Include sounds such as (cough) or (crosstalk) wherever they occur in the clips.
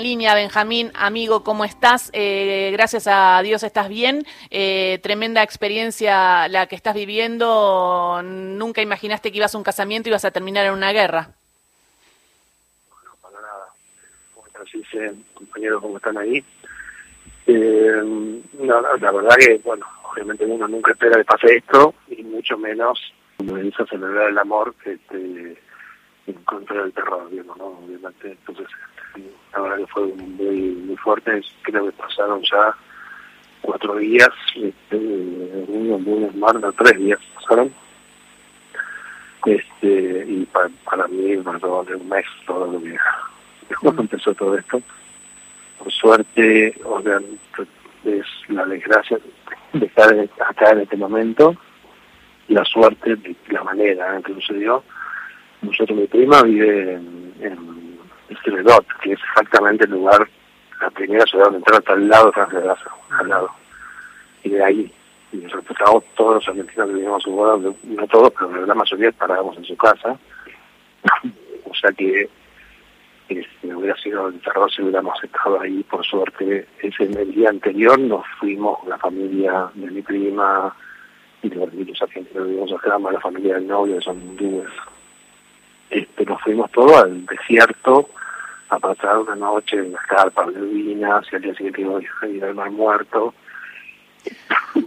línea, Benjamín, amigo, ¿cómo estás? Eh, gracias a Dios estás bien. Eh, tremenda experiencia la que estás viviendo. Nunca imaginaste que ibas a un casamiento y ibas a terminar en una guerra. No, para nada. Como dice, compañeros, ¿cómo están ahí? Eh, no, la verdad que, bueno, obviamente uno nunca espera que pase esto, y mucho menos me hizo celebrar el amor este, en contra del terror, ¿no? Obviamente, entonces la verdad que fue muy, muy fuerte, creo que pasaron ya cuatro días, este, uno, lunes, martes, tres días pasaron, este, y para, para mí me de un mes todo lo que después empezó todo esto. Por suerte, o sea, es la desgracia de estar acá en este momento, la suerte de la manera en que sucedió. Nosotros, mi prima vive en, en Celedot, que es exactamente el lugar, la primera ciudad donde entraron hasta al lado de Francia de al lado. Y de ahí, y respetamos todos los argentinos que vivíamos su boda, no todos, pero la mayoría parábamos en su casa. (laughs) o sea que este, hubiera sido el terror si hubiéramos estado ahí, por suerte. Ese el día anterior nos fuimos, la familia de mi prima y de los argentinos que vivimos acá, la familia del novio, son hindúes. Este, nos fuimos todos al desierto a pasar una noche en las carpas de vinas y al día siguiente iba a ir al mar muerto.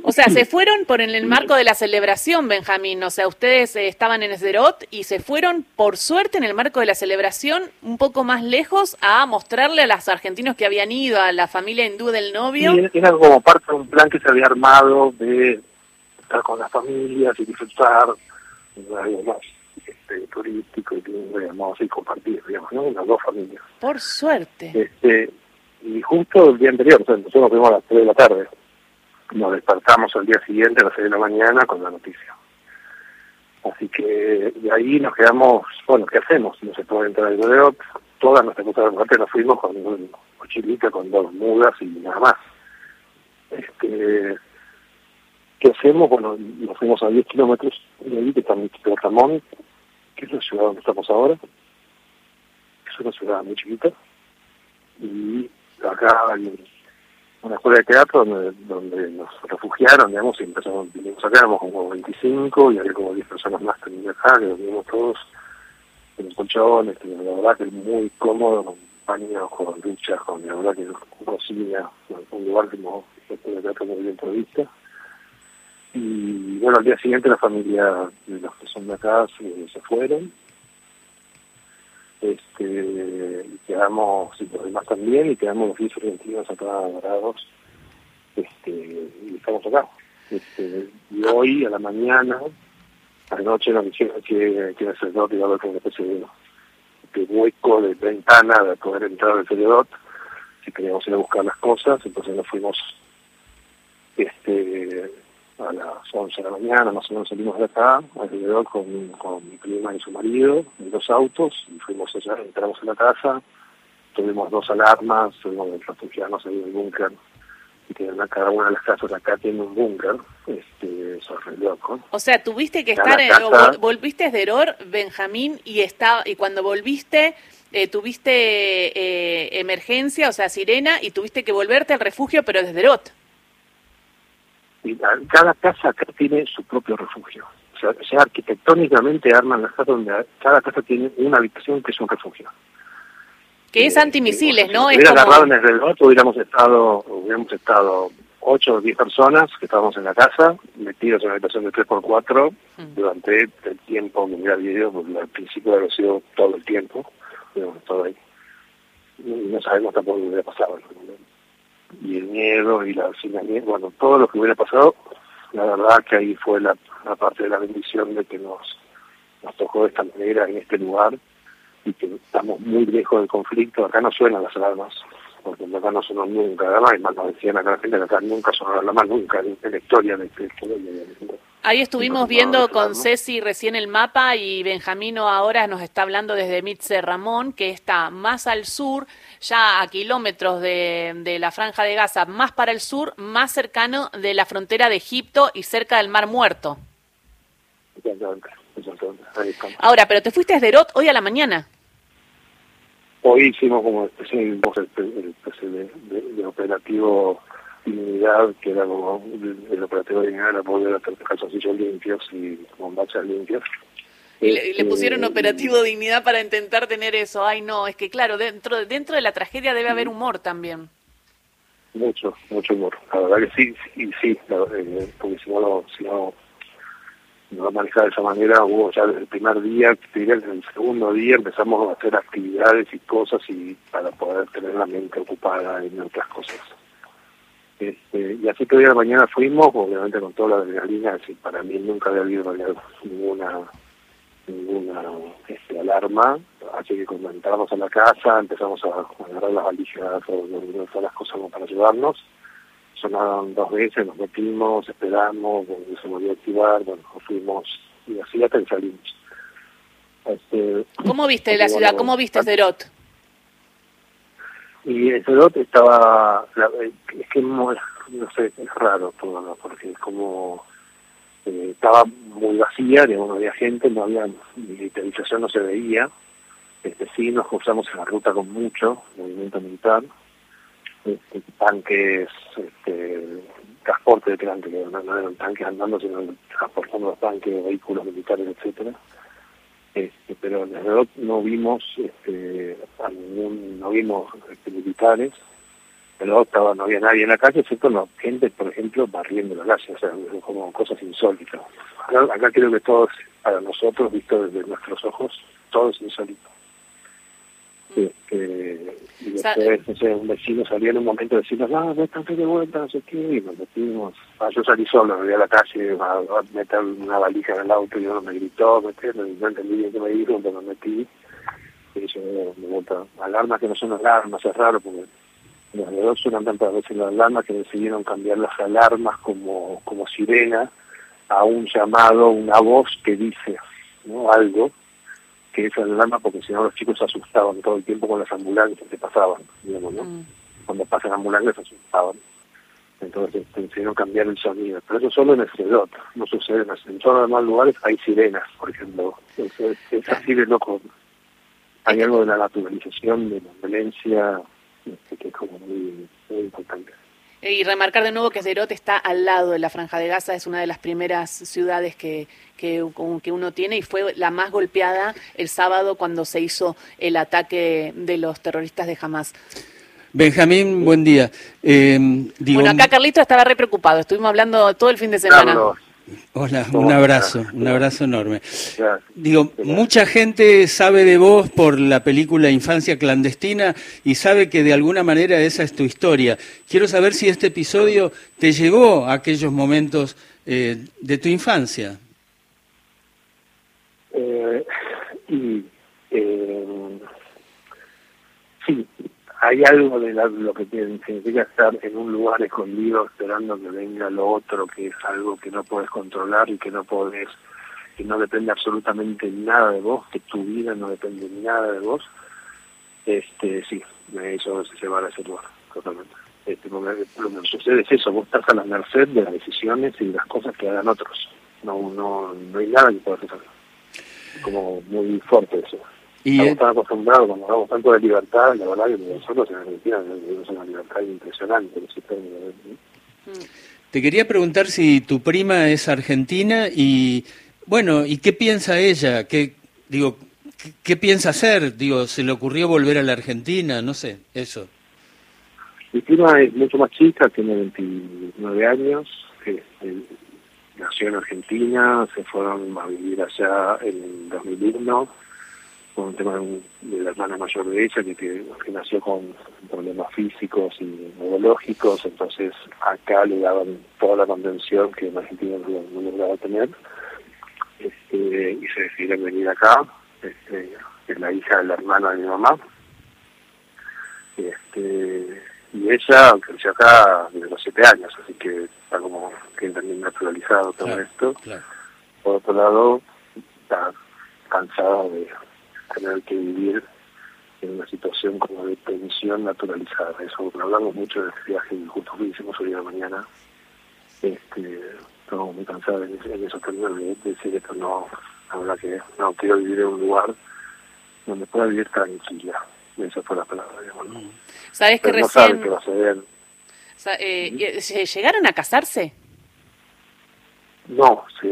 O sea, se (clears throat) fueron por en el marco de la celebración, Benjamín. O sea, ustedes eh, estaban en Esderot y se fueron, por suerte, en el marco de la celebración, un poco más lejos a mostrarle a los argentinos que habían ido, a la familia hindú del novio. Y era como parte de un plan que se había armado de estar con las familias y disfrutar, algo más este, turístico y así compartir, digamos, ¿no? Las dos familias. Por suerte. Este, y justo el día anterior, o sea, nosotros nos fuimos a las 3 de la tarde, nos despertamos al día siguiente a las 6 de la mañana con la noticia. Así que de ahí nos quedamos, bueno, ¿qué hacemos? No se puede entrar al video, todas nuestras cosas de muerte nos fuimos con un mochilita, con dos mudas y nada más. Este, ¿Qué hacemos? Bueno, nos fuimos a 10 kilómetros de ahí, que está en es la ciudad donde estamos ahora. Es una ciudad muy chiquita. Y acá hay una escuela de teatro donde, nos refugiaron, digamos, y empezamos, vinimos acá, éramos como 25 y había como 10 personas más que acá, que vivimos todos en colchones, que la verdad que es muy cómodo, con baños, con duchas, con la verdad que cocina, un lugar como escuela de teatro muy bien provista y bueno, al día siguiente la familia acá se, se fueron. Este, quedamos, y los demás también, y quedamos los 10 argentinos acá varados, este, y estamos acá. Este, y hoy, a la mañana, anoche nos dijeron que, el sacerdote iba a con una especie de, hueco de ventana de poder entrar al sacerdote, si queríamos ir a buscar las cosas, entonces nos fuimos este a las 11 de la mañana, más o menos salimos de acá, alrededor con, con mi prima y su marido, en dos autos, y fuimos allá, entramos en la casa, tuvimos dos alarmas, tuvimos que refugiarnos ahí en el búnker, y que cada una de las casas acá tiene un búnker, este, eso es loco. O sea, tuviste que estar, en, volviste de Eror, Benjamín, y, estaba, y cuando volviste... Eh, tuviste eh, emergencia, o sea, sirena, y tuviste que volverte al refugio, pero desde Erot cada casa acá tiene su propio refugio. O sea, o sea, arquitectónicamente arman las casas donde cada casa tiene una habitación que es un refugio. Que es eh, antimisiles, ¿no? Si hubiera agarrado en el reloj, hubiéramos estado, hubiéramos estado ocho o diez personas que estábamos en la casa, metidos en una habitación de 3x4 mm. durante el tiempo, mirar videos, porque al principio había sido todo el tiempo, estado ahí. Y no sabemos tampoco qué hubiera pasado y el miedo y la hacinamiento, bueno, todo lo que hubiera pasado, la verdad que ahí fue la, parte de la bendición de que nos, nos tocó de esta manera en este lugar y que estamos muy lejos del conflicto, acá no suenan las alarmas, porque acá no sonó nunca, además, más nos decían acá la gente que acá nunca sonó la alarma, nunca en, la historia de este Ahí estuvimos viendo con Ceci recién el mapa y Benjamino ahora nos está hablando desde Mitze Ramón, que está más al sur, ya a kilómetros de, de, la franja de Gaza, más para el sur, más cercano de la frontera de Egipto y cerca del Mar Muerto. Ahora, pero te fuiste desde Erot hoy a la mañana. hoy hicimos como especie de, el, de, operativo dignidad, que era como el, operativo de dignidad era poder hacer calzoncillos limpios y bombachas limpias. Y le, le, pusieron este, operativo dignidad para intentar tener eso. Ay, no, es que claro, dentro dentro de la tragedia debe haber humor también. Mucho, mucho humor. La verdad que sí, sí, sí, eh, porque si no, si no, no lo manejaba de esa manera, hubo ya desde el primer día, diría que el segundo día empezamos a hacer actividades y cosas y para poder tener la mente ocupada en otras cosas. Este, y así que hoy a la mañana fuimos, obviamente con toda la adrenalina, y para mí nunca había habido ninguna ninguna este, alarma, así que cuando entramos a la casa empezamos a, agarrar las valijas o todas las cosas como para ayudarnos. Sonaron dos veces, nos metimos, esperamos, se volvió a activar, bueno, fuimos y así hasta que salimos. Este, ¿Cómo viste la ciudad? ¿Cómo viste Zerot? Y Zerot estaba, es que no, sé, es raro todo, porque es como eh, estaba muy vacía, digamos, no había gente, no había militarización, no se veía. Este, sí, nos cruzamos en la ruta con mucho movimiento militar, este, tanques, este, transporte de tanques, que no, eran tanques andando, sino transportando los tanques, vehículos militares, etcétera. Este, pero desde luego no vimos este, a ningún, no vimos este, militares, pero estaba, no había nadie en la calle, excepto no, gente, por ejemplo, barriendo la calle, o sea, como cosas insólitas. Acá, creo que todo, para nosotros, visto desde nuestros ojos, todo es insólito. Este, y después, no sé, un vecino salía en un momento a decirnos, ah, están de vuelta, no sé qué, y nos metimos. Ah, yo salí solo, me voy a la calle a, a, meter una valija en el auto y uno me gritó, meter, no entendí bien qué me dijo, pero me metí. Y yo me vuelta, alarmas que no son alarmas, es raro porque los dos suenan tantas veces las alarmas que decidieron cambiar las alarmas como, como sirena a un llamado, una voz que dice ¿no? algo, que es la alarma porque si no los chicos se asustaban todo el tiempo con las ambulancias que pasaban, digamos, ¿no? Mm. Cuando pasan ambulancias se asustaban. Entonces este, decidieron cambiar el sonido. Pero eso solo en el CEDOT, no sucede en, todos los demás lugares, hay sirenas, por ejemplo. Es, es así de loco. Hay algo de la naturalización de la violencia este, que es como muy, importante. Y remarcar de nuevo que Zerot está al lado de la Franja de Gaza, es una de las primeras ciudades que, que, que, uno tiene y fue la más golpeada el sábado cuando se hizo el ataque de los terroristas de Hamas. Benjamín, buen día. Eh, bueno, acá Carlito estaba re preocupado, estuvimos hablando todo el fin de semana. Hola, un abrazo, un abrazo enorme. Digo, mucha gente sabe de vos por la película Infancia Clandestina y sabe que de alguna manera esa es tu historia. Quiero saber si este episodio te llevó a aquellos momentos eh, de tu infancia. Eh, y, eh, sí, hay algo de lo que significa estar en un lugar escondido esperando que venga lo otro, que es algo que no puedes controlar y que no podés, que no depende absolutamente nada de vos, que tu vida no depende nada de vos, este sí, me hizo llevar a ese lugar, totalmente. Este, lo que sucede es eso, vos estás a la merced de las decisiones y las cosas que hagan otros. No, no, no hay nada que puedas hacer. Como muy fuerte eso. Y Estamos tan acostumbrados, cuando hablamos tanto de libertad, la verdad que nosotros en Argentina tenemos una libertad impresionante. Te quería preguntar si tu prima es argentina y, bueno, ¿y qué piensa ella? ¿Qué, digo, qué, piensa hacer? Digo, ¿se le ocurrió volver a la Argentina? No sé, eso. Mi prima es mucho más chica, tiene 29 años, eh, nació en Argentina, se fueron a vivir allá en 2001 con un tema de, la hermana mayor de ella que, que, nació con problemas físicos y neurológicos, entonces acá le daban toda la contención que en Argentina no, lograba tener este, y se decidieron venir acá, este, es la hija de la hermana de mi mamá. Este, y ella creció acá desde los siete años, así que está como que también naturalizado todo esto. Por otro lado, está cansada de tener que vivir en una situación como de tensión naturalizada. Eso hablamos mucho de este viaje que justo hicimos hoy de la mañana. Este, estamos muy cansados en, en esos términos de, decir esto no, la verdad que no quiero vivir en un lugar donde pueda vivir tranquila. Esa fue la palabra, digamos. ¿no? ¿Sabes que recién... que va a ser... Eh, ¿Llegaron a casarse? No, sí.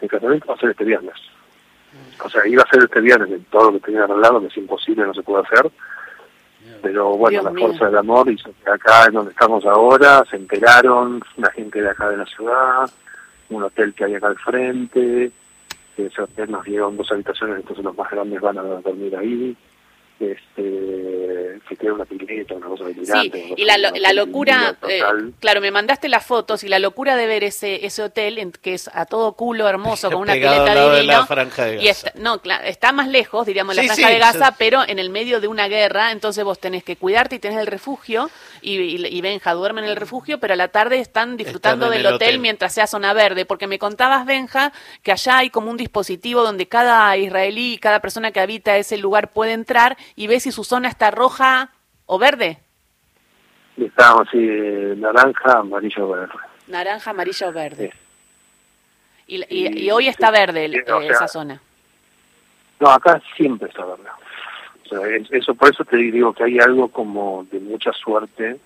El casamiento va a ser este viernes. O sea, iba a ser este viernes todo lo que tenía arreglado, que es imposible, no se puede hacer. Pero bueno, la fuerza del amor hizo que acá en donde estamos ahora se enteraron la gente de acá de la ciudad, un hotel que hay acá al frente, ese hotel nos dieron dos habitaciones, entonces los más grandes van a dormir ahí este, se queda una pileta, una cosa de Sí, y la, la locura, eh, claro, me mandaste las fotos y la locura de ver ese ese hotel que es a todo culo hermoso con (laughs) una pileta divina. Y está, no, está más lejos, diríamos, la franja de Gaza, pero en el medio de una guerra, entonces vos tenés que cuidarte y tenés el refugio y, y, Benja duerme en el refugio, pero a la tarde están disfrutando del hotel, mientras sea zona verde, porque me contabas Benja que allá hay como un dispositivo donde cada israelí, cada persona que habita ese lugar puede entrar y ve si su zona está roja o verde. Estábamos así, naranja, amarillo, verde. Naranja, amarillo, verde. Y, y, hoy está verde esa zona. No, acá siempre está verde. O sea, eso por eso te digo que hay algo como de mucha suerte,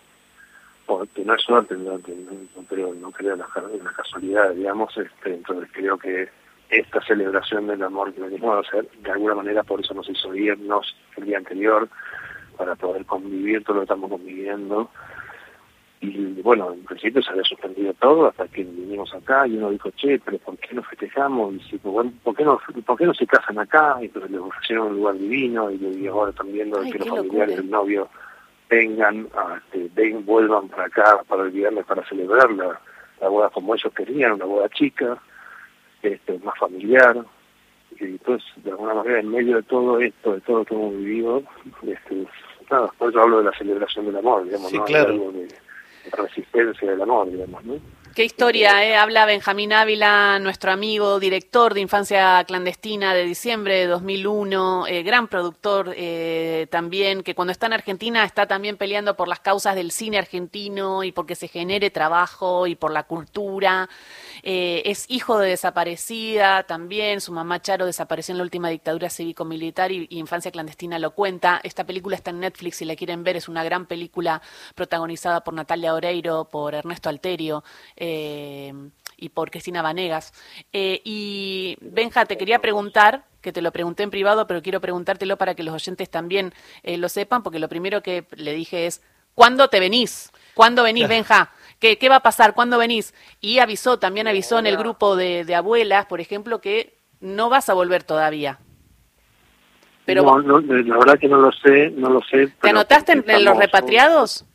porque no es suerte, no, no, creo, no creo en la, casualidad, digamos, este, entonces creo que esta celebración del amor que venimos a hacer, de alguna manera por eso nos hizo irnos el día anterior, para poder convivir todo lo que estamos conviviendo. Y bueno, en principio se había suspendido todo hasta que vinimos acá y uno dijo, che, pero ¿por qué no festejamos? Y si, bueno, ¿por, qué no, ¿por qué no se casan acá? Y entonces les ofrecieron un lugar divino y, ahora están viendo que los familiares del novio vengan, a, este, ven, vuelvan para acá para el viernes para celebrar la, la boda como ellos querían, una boda chica este, más familiar. Y entonces, de alguna manera, en medio de todo esto, de todo lo que hemos vivido, este, nada, por eso hablo de la celebración del amor, digamos, ¿no? Algo de, resistencia del amor, digamos, ¿no? Qué historia, ¿eh? Habla Benjamín Ávila, nuestro amigo, director de Infancia Clandestina de diciembre de 2001, eh, gran productor eh, también, que cuando está en Argentina está también peleando por las causas del cine argentino y porque se genere trabajo y por la cultura. Eh, es hijo de desaparecida también, su mamá Charo desapareció en la última dictadura cívico-militar y, Infancia Clandestina lo cuenta. Esta película está en Netflix, si la quieren ver, es una gran película protagonizada por Natalia Oreiro, por Ernesto Alterio. Eh, y por Cristina Vanegas. Eh, y Benja, te quería preguntar, que te lo pregunté en privado, pero quiero preguntártelo para que los oyentes también lo sepan, porque lo primero que le dije es, ¿cuándo te venís? ¿Cuándo venís, Benja? ¿Qué, ¿Qué va a pasar? ¿Cuándo venís? Y avisó, también avisó en el grupo de, de abuelas, por ejemplo, que no vas a volver todavía. Pero, no, la verdad que no lo sé, no lo sé. ¿Te anotaste en, los repatriados?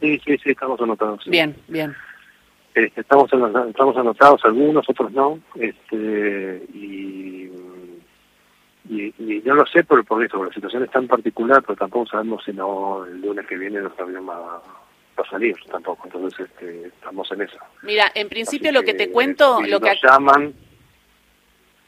Sí, sí, sí, estamos anotados. Bien, bien. Este, estamos, estamos anotados algunos, otros no. Este, y, y, no lo sé por, por eso, la situación es tan particular, pero tampoco sabemos si no el lunes que viene nos abrimos a salir tampoco, entonces este, estamos en eso. Mira, en principio lo que, te cuento, lo que llaman...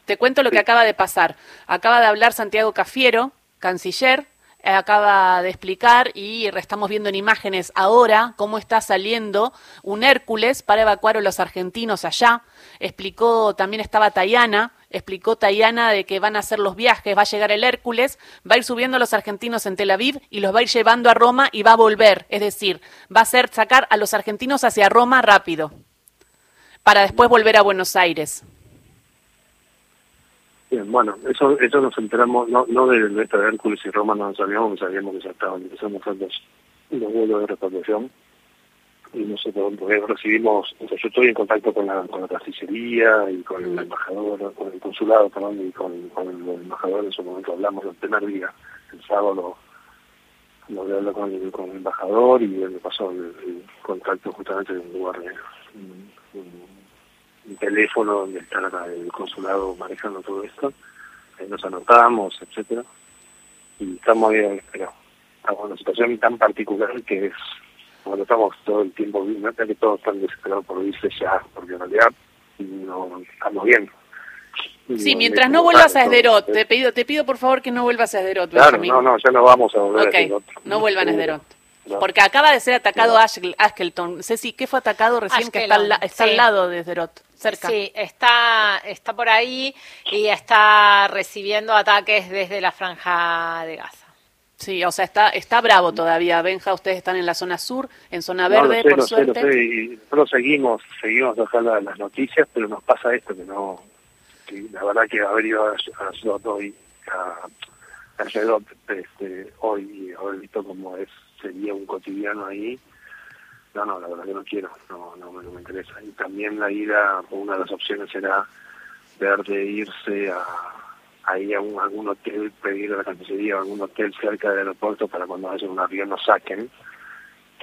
Te cuento lo que acaba de pasar. Acaba de hablar Santiago Cafiero, canciller, acaba de explicar y estamos viendo en imágenes ahora cómo está saliendo un Hércules para evacuar a los argentinos allá. Explicó, también estaba Tayana, explicó Tayana de que van a hacer los viajes, va a llegar el Hércules, va a ir subiendo a los argentinos en Tel Aviv y los va a ir llevando a Roma y va a volver. Es decir, va a ser sacar a los argentinos hacia Roma rápido, para después volver a Buenos Aires. Bien, bueno, eso eso nos enteramos, no, no de, de Hércules y Roma, no sabíamos, sabíamos que ya estaban empezando los, los vuelos de repatriación y nosotros recibimos, o sea, yo estoy en contacto con la, con la Cancillería y con el embajador, con el consulado perdón, y con, con, el embajador en su momento hablamos el primer día, el sábado lo hablé con el, con el embajador y él me pasó el, contacto justamente en un lugar, un, teléfono donde está el consulado manejando todo esto, ahí nos anotamos, etcétera y estamos bien, pero estamos en una situación tan particular que es cuando estamos todo el tiempo, no es que todos están desesperados por irse ya, porque en realidad no estamos bien. Sí, mientras no vuelvas a Esderot, te pido, te pido por favor que no vuelvas a Esderot. Claro, no, no, ya no vamos a volver a Esderot. no vuelvan a Esderot. Porque acaba de ser atacado no. Askelton. Ceci, ¿qué fue atacado recién que está, al, está al lado de Esderot? Cerca. Sí, está, está por ahí y está recibiendo ataques desde la franja de Gaza. Sí, o sea, está está bravo todavía. Benja, ustedes están en la zona sur, en zona verde, por suerte. y nosotros seguimos, seguimos ojalá las noticias, pero nos pasa esto que no, que la verdad que haber ido a, a hoy, a, a este, hoy y haber visto cómo es sería un cotidiano ahí, no, no, la verdad que no quiero, no, no, no me interesa. Y también la ida, una de las opciones era ver de irse a ahí a algún hotel, pedir a la Cancillería algún hotel cerca del aeropuerto para cuando haya un avión nos saquen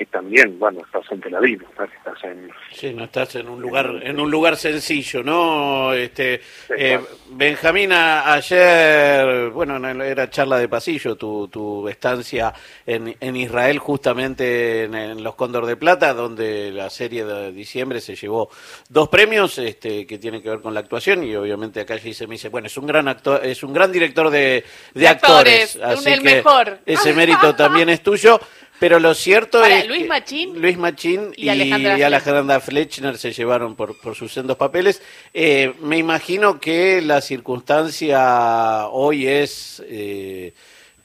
que también, bueno, estás en Tel Aviv, estás en... Sí, no estás en un lugar en un lugar sencillo, ¿no? Este, eh, Benjamín, ayer, bueno, era charla de pasillo tu, tu estancia en, en Israel, justamente en, los Cóndor de Plata, donde la serie de diciembre se llevó dos premios este, que tienen que ver con la actuación y obviamente acá se me dice, bueno, es un gran actor, es un gran director de, de, actores, así que mejor. ese mérito también es tuyo. Pero lo cierto es Luis Machín, Luis Machín y, Alejandra, Fletchner se llevaron por, por sus sendos papeles. Eh, me imagino que la circunstancia hoy es eh,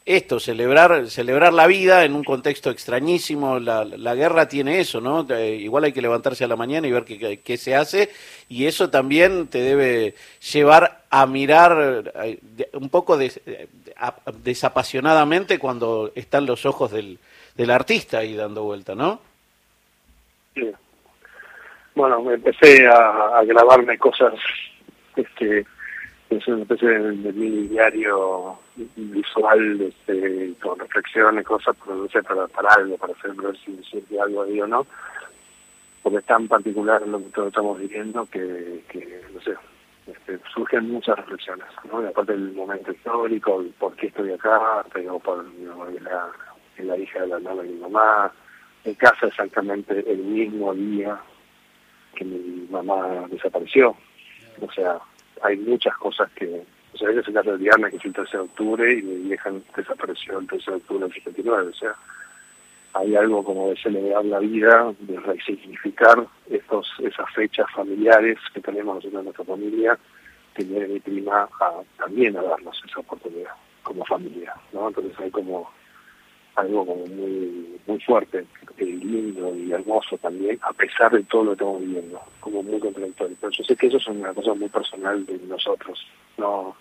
esto, celebrar, celebrar la vida en un contexto extrañísimo. La, la guerra tiene eso, ¿no? Eh, igual hay que levantarse a la mañana y ver qué, qué, se hace. Y eso también te debe llevar a mirar un poco desapasionadamente cuando están los ojos del del artista ahí dando vuelta, ¿no? Sí. Bueno, empecé a, grabarme cosas, este, es una especie de, mini diario visual, este, con reflexiones, cosas, pero no para, para algo, para hacer ver si algo ahí o no, porque es tan particular lo que todos estamos viviendo que, no sé, este, surgen muchas reflexiones, ¿no? Y aparte del momento histórico, el por qué estoy acá, pero por la, la hija de la nana de mi mamá, en casa exactamente el mismo día que mi mamá desapareció. O sea, hay muchas cosas que... O sea, ella se casa de Diana, que es el 13 de octubre, y mi vieja desapareció el 13 de octubre del 79. O sea, hay algo como de celebrar la vida, de resignificar estos, esas fechas familiares que tenemos nosotros en nuestra familia, que viene mi prima a, también a darnos esa oportunidad como familia, ¿no? Entonces hay como algo como muy muy fuerte, y lindo y hermoso también, a pesar de todo lo que estamos viviendo, como muy contradictorio. Pero yo sé que eso es una cosa muy personal de nosotros, no,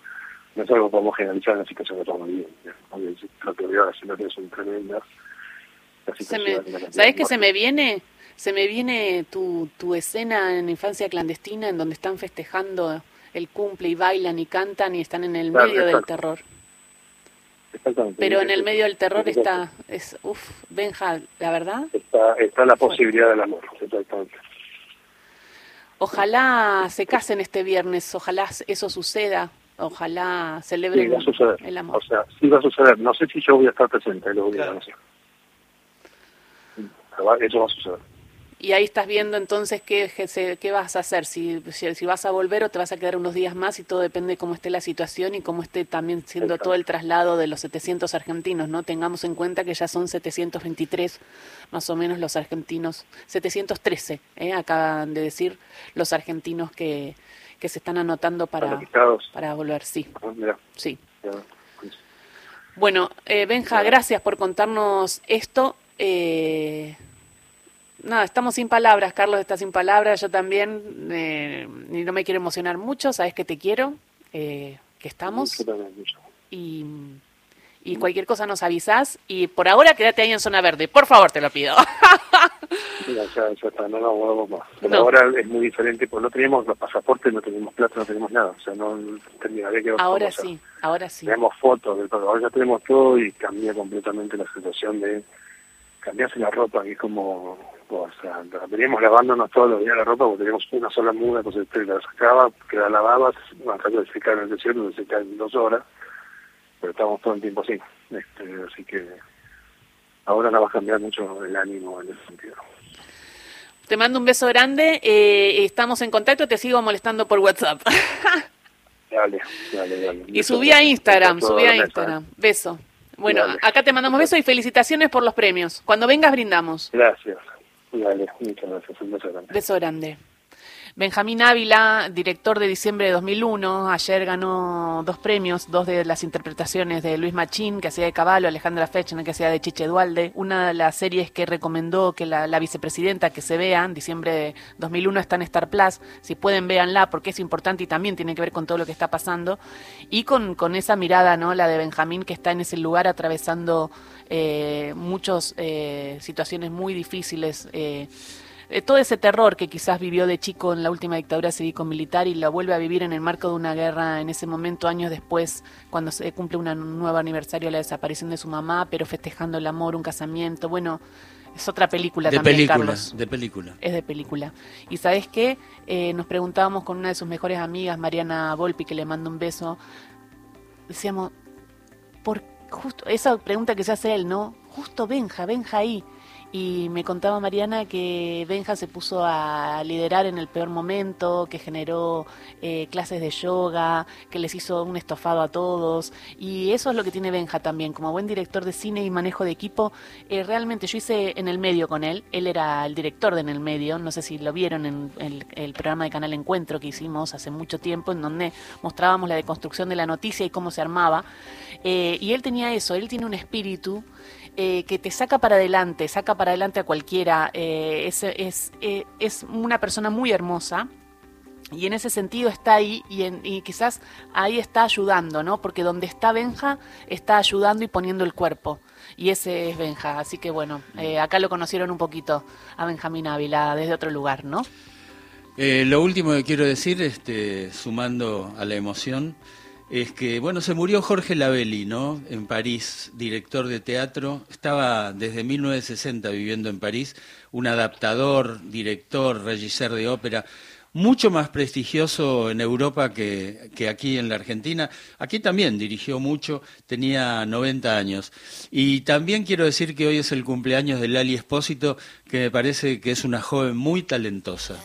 no es algo que podemos generalizar en la situación que estamos viviendo. Lo que veo las situaciones son tremendas. ¿Sabes qué se me viene? Se me viene tu, tu escena en Infancia Clandestina en donde están festejando el cumple y bailan y cantan y están en el medio del terror. Pero en el medio del terror está, es, uff, Benja, la verdad. Está, está la posibilidad del amor, Ojalá se casen este viernes, ojalá eso suceda, ojalá celebren el amor. O sea, sí va a suceder. No sé si yo voy a estar presente, lo único claro. Eso va a suceder. Y ahí estás viendo entonces qué, qué vas a hacer, si, si, vas a volver o te vas a quedar unos días más y todo depende de cómo esté la situación y cómo esté también siendo todo el traslado de los 700 argentinos, ¿no? Tengamos en cuenta que ya son 723 más o menos los argentinos, 713, ¿eh? acaban de decir los argentinos que, que se están anotando para, para volver, sí. Ah, sí. Bueno, eh, Benja, gracias por contarnos esto. Eh, no, estamos sin palabras, Carlos está sin palabras, yo también, eh, y no me quiero emocionar mucho, sabes que te quiero, eh, que estamos. Y, y cualquier cosa nos avisás, y por ahora quédate ahí en zona verde, por favor, te lo pido. (laughs) Mira, ya, ya está, no nos movemos más. Pero ahora es muy diferente, porque no tenemos los pasaportes, no tenemos plata, no tenemos nada. O sea, no terminaría que Ahora sí, ahora sí. Tenemos fotos del ahora ya tenemos todo y cambia completamente la situación de cambiarse la ropa, que es como o sea, veníamos lavándonos todos los días la ropa porque teníamos una sola muda, entonces te la sacaba, que la lavabas, bajando de secar en el desierto, se en dos horas, pero estábamos todo el tiempo así. Este, así que ahora no va a cambiar mucho el ánimo en ese sentido. Te mando un beso grande, eh, estamos en contacto, te sigo molestando por WhatsApp. (laughs) dale, dale, dale. Y subí a Instagram, subí a Instagram. Beso. Bueno, acá te mandamos beso y felicitaciones por los premios. Cuando vengas brindamos. Gracias. Dale, muchas gracias. Un beso grande. Beso grande. Benjamín Ávila, director de diciembre de 2001, ayer ganó dos premios, dos de las interpretaciones de Luis Machín, que hacía de Caballo, Alejandra Fechner, que hacía de Chiche Dualde. Una de las series que recomendó que la, vicepresidenta que se vean, diciembre de 2001 está en Star Plus, si pueden véanla porque es importante y también tiene que ver con todo lo que está pasando. Y con, con esa mirada, ¿no? La de Benjamín que está en ese lugar atravesando eh, muchas eh, situaciones muy difíciles. Eh, eh, todo ese terror que quizás vivió de chico en la última dictadura cívico-militar y lo vuelve a vivir en el marco de una guerra en ese momento, años después, cuando se cumple un nuevo aniversario de la desaparición de su mamá, pero festejando el amor, un casamiento. Bueno, es otra película de también, película, Carlos. De película. Es de película. Y sabes qué? Eh, nos preguntábamos con una de sus mejores amigas, Mariana Volpi, que le mando un beso. Decíamos, por justo esa pregunta que se hace él, ¿no? Justo Benja, Benja ahí. Y me contaba Mariana que Benja se puso a liderar en el peor momento, que generó eh, clases de yoga, que les hizo un estofado a todos. Y eso es lo que tiene Benja también. Como buen director de cine y manejo de equipo, eh, realmente yo hice en el medio con él. Él era el director de En el medio. No sé si lo vieron en el, programa de Canal Encuentro que hicimos hace mucho tiempo, en donde mostrábamos la deconstrucción de la noticia y cómo se armaba. Eh, y él tenía eso, él tiene un espíritu eh, que te saca para adelante, saca para adelante a cualquiera. Eh, es, es, eh, es, una persona muy hermosa. Y en ese sentido está ahí y, en, y, quizás ahí está ayudando, ¿no? Porque donde está Benja está ayudando y poniendo el cuerpo. Y ese es Benja. Así que bueno, acá lo conocieron un poquito a Benjamín Ávila desde otro lugar, ¿no? lo último que quiero decir, este, sumando a la emoción, es que, bueno, se murió Jorge Labelli, ¿no? En París, director de teatro. Estaba desde 1960 viviendo en París, un adaptador, director, regisseur de ópera, mucho más prestigioso en Europa que, que, aquí en la Argentina. Aquí también dirigió mucho, tenía 90 años. Y también quiero decir que hoy es el cumpleaños de Lali Espósito, que me parece que es una joven muy talentosa.